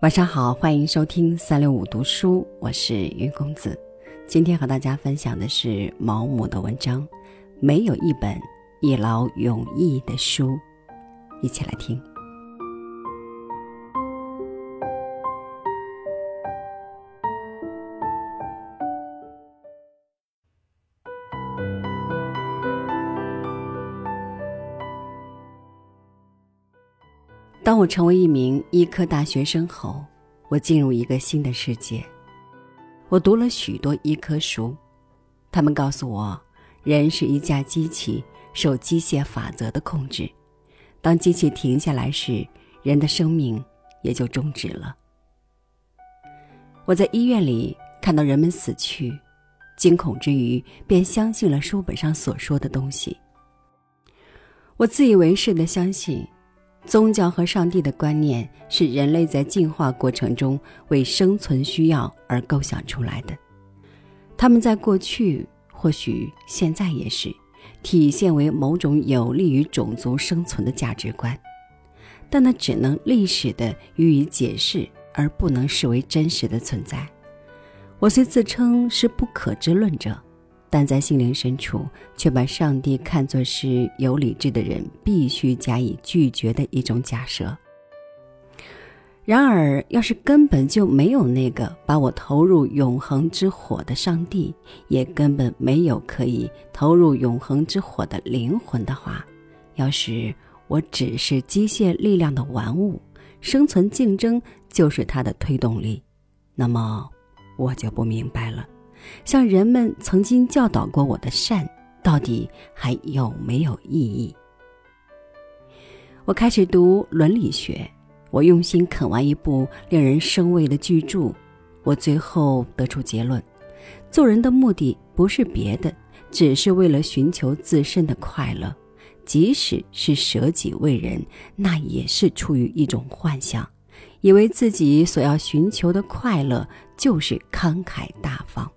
晚上好，欢迎收听三六五读书，我是云公子。今天和大家分享的是毛姆的文章《没有一本一劳永逸的书》，一起来听。当我成为一名医科大学生后，我进入一个新的世界。我读了许多医科书，他们告诉我，人是一架机器，受机械法则的控制。当机器停下来时，人的生命也就终止了。我在医院里看到人们死去，惊恐之余，便相信了书本上所说的东西。我自以为是的相信。宗教和上帝的观念是人类在进化过程中为生存需要而构想出来的，他们在过去，或许现在也是，体现为某种有利于种族生存的价值观，但那只能历史的予以解释，而不能视为真实的存在。我虽自称是不可知论者。但在心灵深处，却把上帝看作是有理智的人必须加以拒绝的一种假设。然而，要是根本就没有那个把我投入永恒之火的上帝，也根本没有可以投入永恒之火的灵魂的话，要是我只是机械力量的玩物，生存竞争就是它的推动力，那么我就不明白了。像人们曾经教导过我的善，到底还有没有意义？我开始读伦理学，我用心啃完一部令人生畏的巨著，我最后得出结论：做人的目的不是别的，只是为了寻求自身的快乐，即使是舍己为人，那也是出于一种幻想，以为自己所要寻求的快乐就是慷慨大方。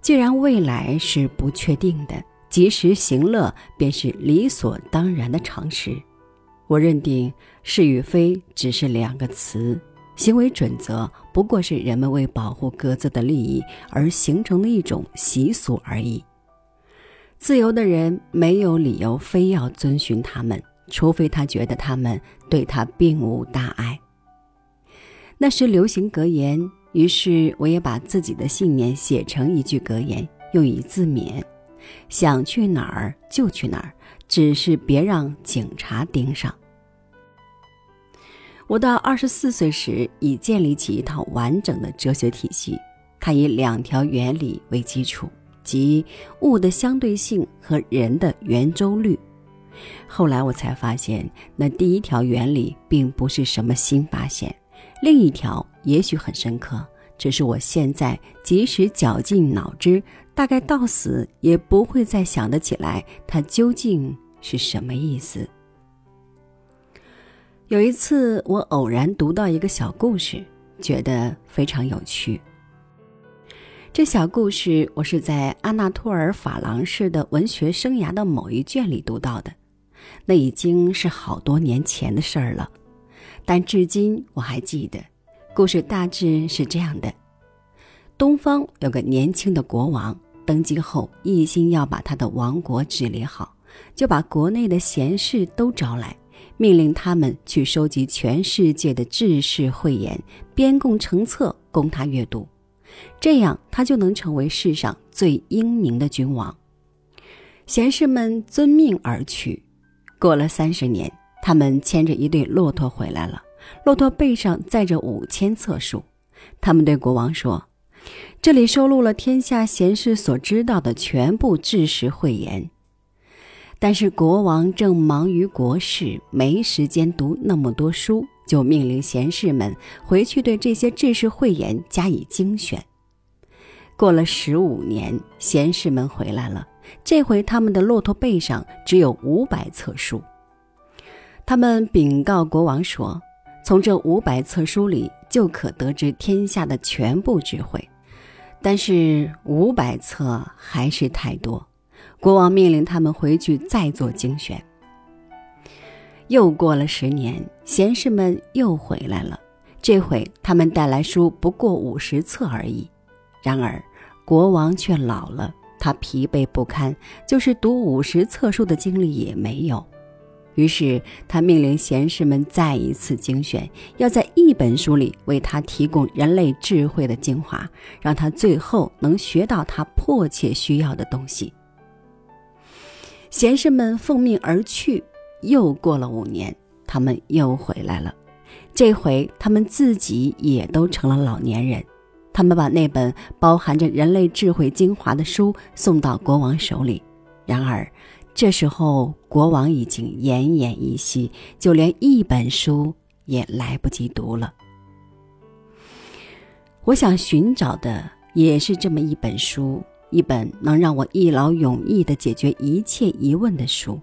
既然未来是不确定的，及时行乐便是理所当然的常识。我认定是与非只是两个词，行为准则不过是人们为保护各自的利益而形成的一种习俗而已。自由的人没有理由非要遵循他们，除非他觉得他们对他并无大碍。那时流行格言。于是，我也把自己的信念写成一句格言，用以自勉：想去哪儿就去哪儿，只是别让警察盯上。我到二十四岁时，已建立起一套完整的哲学体系，它以两条原理为基础，即物的相对性和人的圆周率。后来我才发现，那第一条原理并不是什么新发现。另一条也许很深刻，只是我现在即使绞尽脑汁，大概到死也不会再想得起来，它究竟是什么意思。有一次，我偶然读到一个小故事，觉得非常有趣。这小故事我是在阿纳托尔·法郎式的文学生涯的某一卷里读到的，那已经是好多年前的事儿了。但至今我还记得，故事大致是这样的：东方有个年轻的国王，登基后一心要把他的王国治理好，就把国内的贤士都招来，命令他们去收集全世界的志士慧言，编供成册供他阅读，这样他就能成为世上最英明的君王。贤士们遵命而去，过了三十年。他们牵着一对骆驼回来了，骆驼背上载着五千册书。他们对国王说：“这里收录了天下贤士所知道的全部知识慧言。”但是国王正忙于国事，没时间读那么多书，就命令贤士们回去对这些知识慧言加以精选。过了十五年，贤士们回来了，这回他们的骆驼背上只有五百册书。他们禀告国王说：“从这五百册书里就可得知天下的全部智慧。”但是五百册还是太多，国王命令他们回去再做精选。又过了十年，贤士们又回来了，这回他们带来书不过五十册而已。然而，国王却老了，他疲惫不堪，就是读五十册书的精力也没有。于是，他命令贤士们再一次精选，要在一本书里为他提供人类智慧的精华，让他最后能学到他迫切需要的东西。贤士们奉命而去，又过了五年，他们又回来了。这回，他们自己也都成了老年人。他们把那本包含着人类智慧精华的书送到国王手里。然而，这时候，国王已经奄奄一息，就连一本书也来不及读了。我想寻找的也是这么一本书，一本能让我一劳永逸的解决一切疑问的书。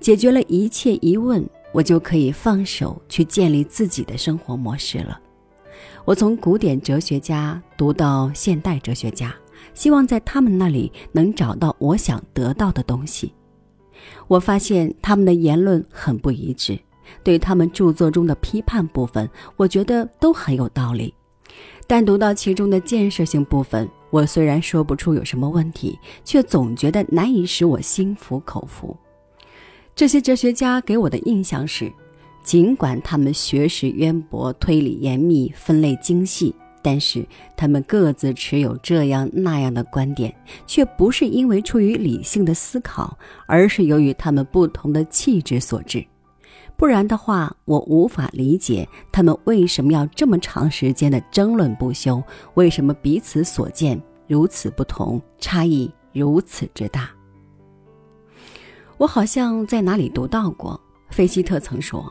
解决了一切疑问，我就可以放手去建立自己的生活模式了。我从古典哲学家读到现代哲学家。希望在他们那里能找到我想得到的东西。我发现他们的言论很不一致，对他们著作中的批判部分，我觉得都很有道理。但读到其中的建设性部分，我虽然说不出有什么问题，却总觉得难以使我心服口服。这些哲学家给我的印象是，尽管他们学识渊博、推理严密、分类精细。但是他们各自持有这样那样的观点，却不是因为出于理性的思考，而是由于他们不同的气质所致。不然的话，我无法理解他们为什么要这么长时间的争论不休，为什么彼此所见如此不同，差异如此之大。我好像在哪里读到过，费希特曾说：“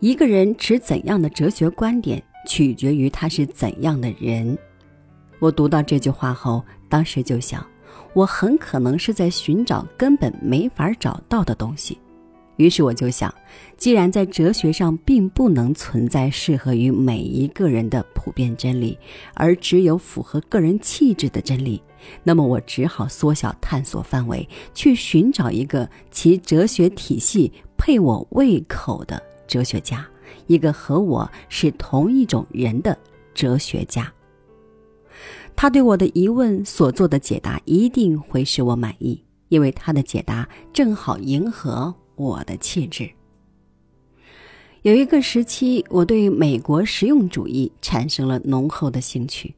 一个人持怎样的哲学观点。”取决于他是怎样的人。我读到这句话后，当时就想，我很可能是在寻找根本没法找到的东西。于是我就想，既然在哲学上并不能存在适合于每一个人的普遍真理，而只有符合个人气质的真理，那么我只好缩小探索范围，去寻找一个其哲学体系配我胃口的哲学家。一个和我是同一种人的哲学家，他对我的疑问所做的解答一定会使我满意，因为他的解答正好迎合我的气质。有一个时期，我对美国实用主义产生了浓厚的兴趣。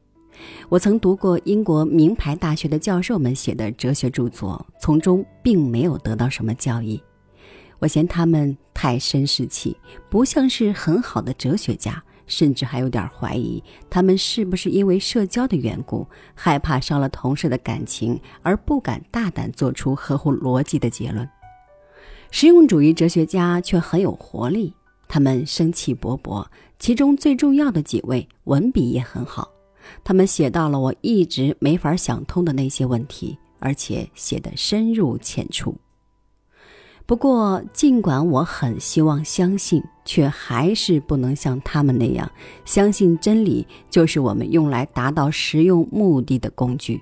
我曾读过英国名牌大学的教授们写的哲学著作，从中并没有得到什么教益。我嫌他们太绅士气，不像是很好的哲学家，甚至还有点怀疑他们是不是因为社交的缘故，害怕伤了同事的感情而不敢大胆做出合乎逻辑的结论。实用主义哲学家却很有活力，他们生气勃勃，其中最重要的几位文笔也很好，他们写到了我一直没法想通的那些问题，而且写得深入浅出。不过，尽管我很希望相信，却还是不能像他们那样相信真理就是我们用来达到实用目的的工具。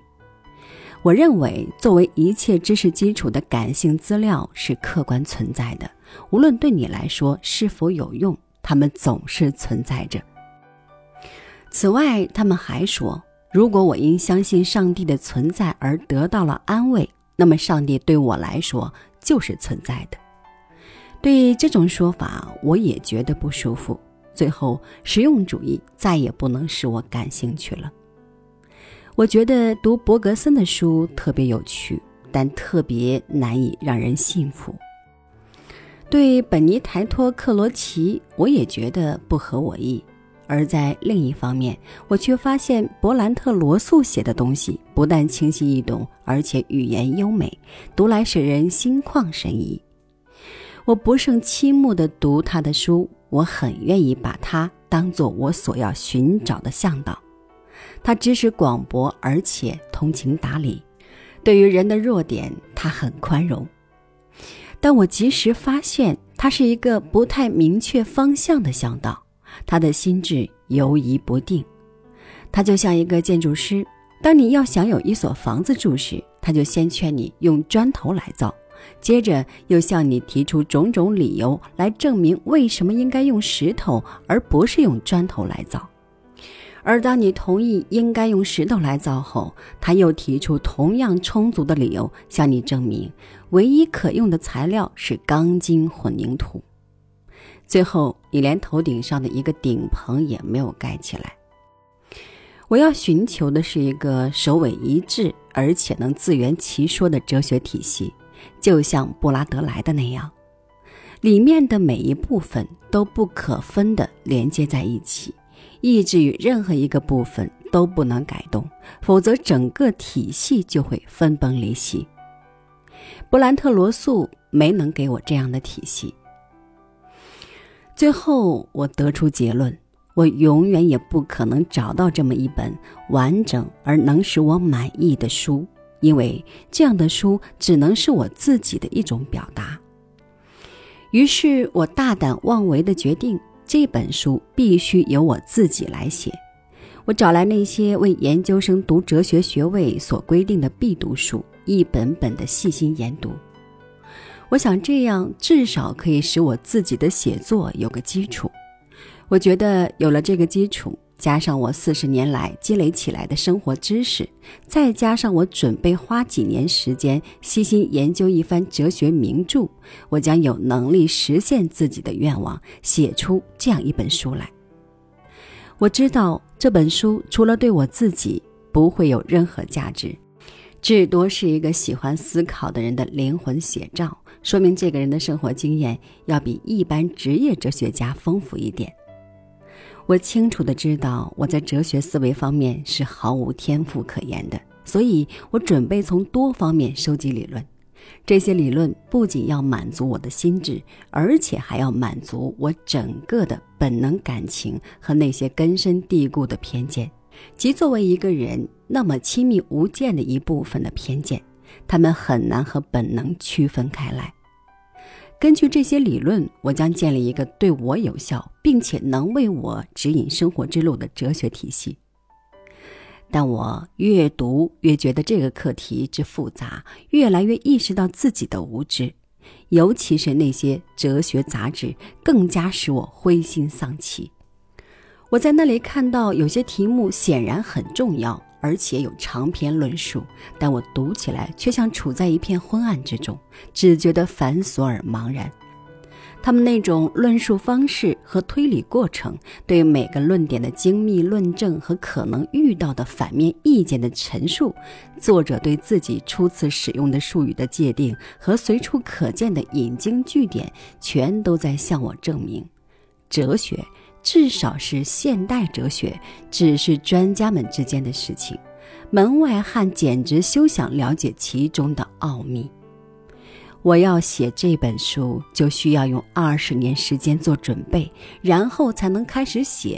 我认为，作为一切知识基础的感性资料是客观存在的，无论对你来说是否有用，它们总是存在着。此外，他们还说，如果我因相信上帝的存在而得到了安慰，那么上帝对我来说。就是存在的。对这种说法，我也觉得不舒服。最后，实用主义再也不能使我感兴趣了。我觉得读伯格森的书特别有趣，但特别难以让人信服。对本尼台托·克罗齐，我也觉得不合我意。而在另一方面，我却发现勃兰特·罗素写的东西不但清晰易懂，而且语言优美，读来使人心旷神怡。我不胜倾慕地读他的书，我很愿意把他当做我所要寻找的向导。他知识广博，而且通情达理，对于人的弱点，他很宽容。但我及时发现，他是一个不太明确方向的向导。他的心智游移不定，他就像一个建筑师。当你要想有一所房子住时，他就先劝你用砖头来造，接着又向你提出种种理由来证明为什么应该用石头而不是用砖头来造。而当你同意应该用石头来造后，他又提出同样充足的理由向你证明，唯一可用的材料是钢筋混凝土。最后，你连头顶上的一个顶棚也没有盖起来。我要寻求的是一个首尾一致而且能自圆其说的哲学体系，就像布拉德莱的那样，里面的每一部分都不可分地连接在一起。意志与任何一个部分都不能改动，否则整个体系就会分崩离析。布兰特罗素没能给我这样的体系。最后，我得出结论：我永远也不可能找到这么一本完整而能使我满意的书，因为这样的书只能是我自己的一种表达。于是我大胆妄为的决定。这本书必须由我自己来写。我找来那些为研究生读哲学学位所规定的必读书，一本本的细心研读。我想这样至少可以使我自己的写作有个基础。我觉得有了这个基础。加上我四十年来积累起来的生活知识，再加上我准备花几年时间悉心研究一番哲学名著，我将有能力实现自己的愿望，写出这样一本书来。我知道这本书除了对我自己不会有任何价值，至多是一个喜欢思考的人的灵魂写照，说明这个人的生活经验要比一般职业哲学家丰富一点。我清楚的知道，我在哲学思维方面是毫无天赋可言的，所以我准备从多方面收集理论。这些理论不仅要满足我的心智，而且还要满足我整个的本能感情和那些根深蒂固的偏见，即作为一个人那么亲密无间的一部分的偏见，他们很难和本能区分开来。根据这些理论，我将建立一个对我有效并且能为我指引生活之路的哲学体系。但我越读越觉得这个课题之复杂，越来越意识到自己的无知，尤其是那些哲学杂志更加使我灰心丧气。我在那里看到有些题目显然很重要。而且有长篇论述，但我读起来却像处在一片昏暗之中，只觉得繁琐而茫然。他们那种论述方式和推理过程，对每个论点的精密论证和可能遇到的反面意见的陈述，作者对自己初次使用的术语的界定和随处可见的引经据典，全都在向我证明，哲学。至少是现代哲学，只是专家们之间的事情，门外汉简直休想了解其中的奥秘。我要写这本书，就需要用二十年时间做准备，然后才能开始写。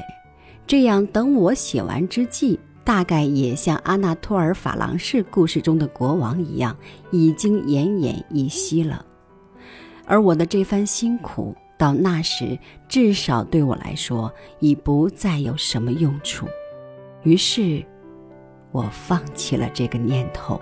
这样，等我写完之际，大概也像阿纳托尔·法郎士故事中的国王一样，已经奄奄一息了。而我的这番辛苦。到那时，至少对我来说已不再有什么用处。于是，我放弃了这个念头。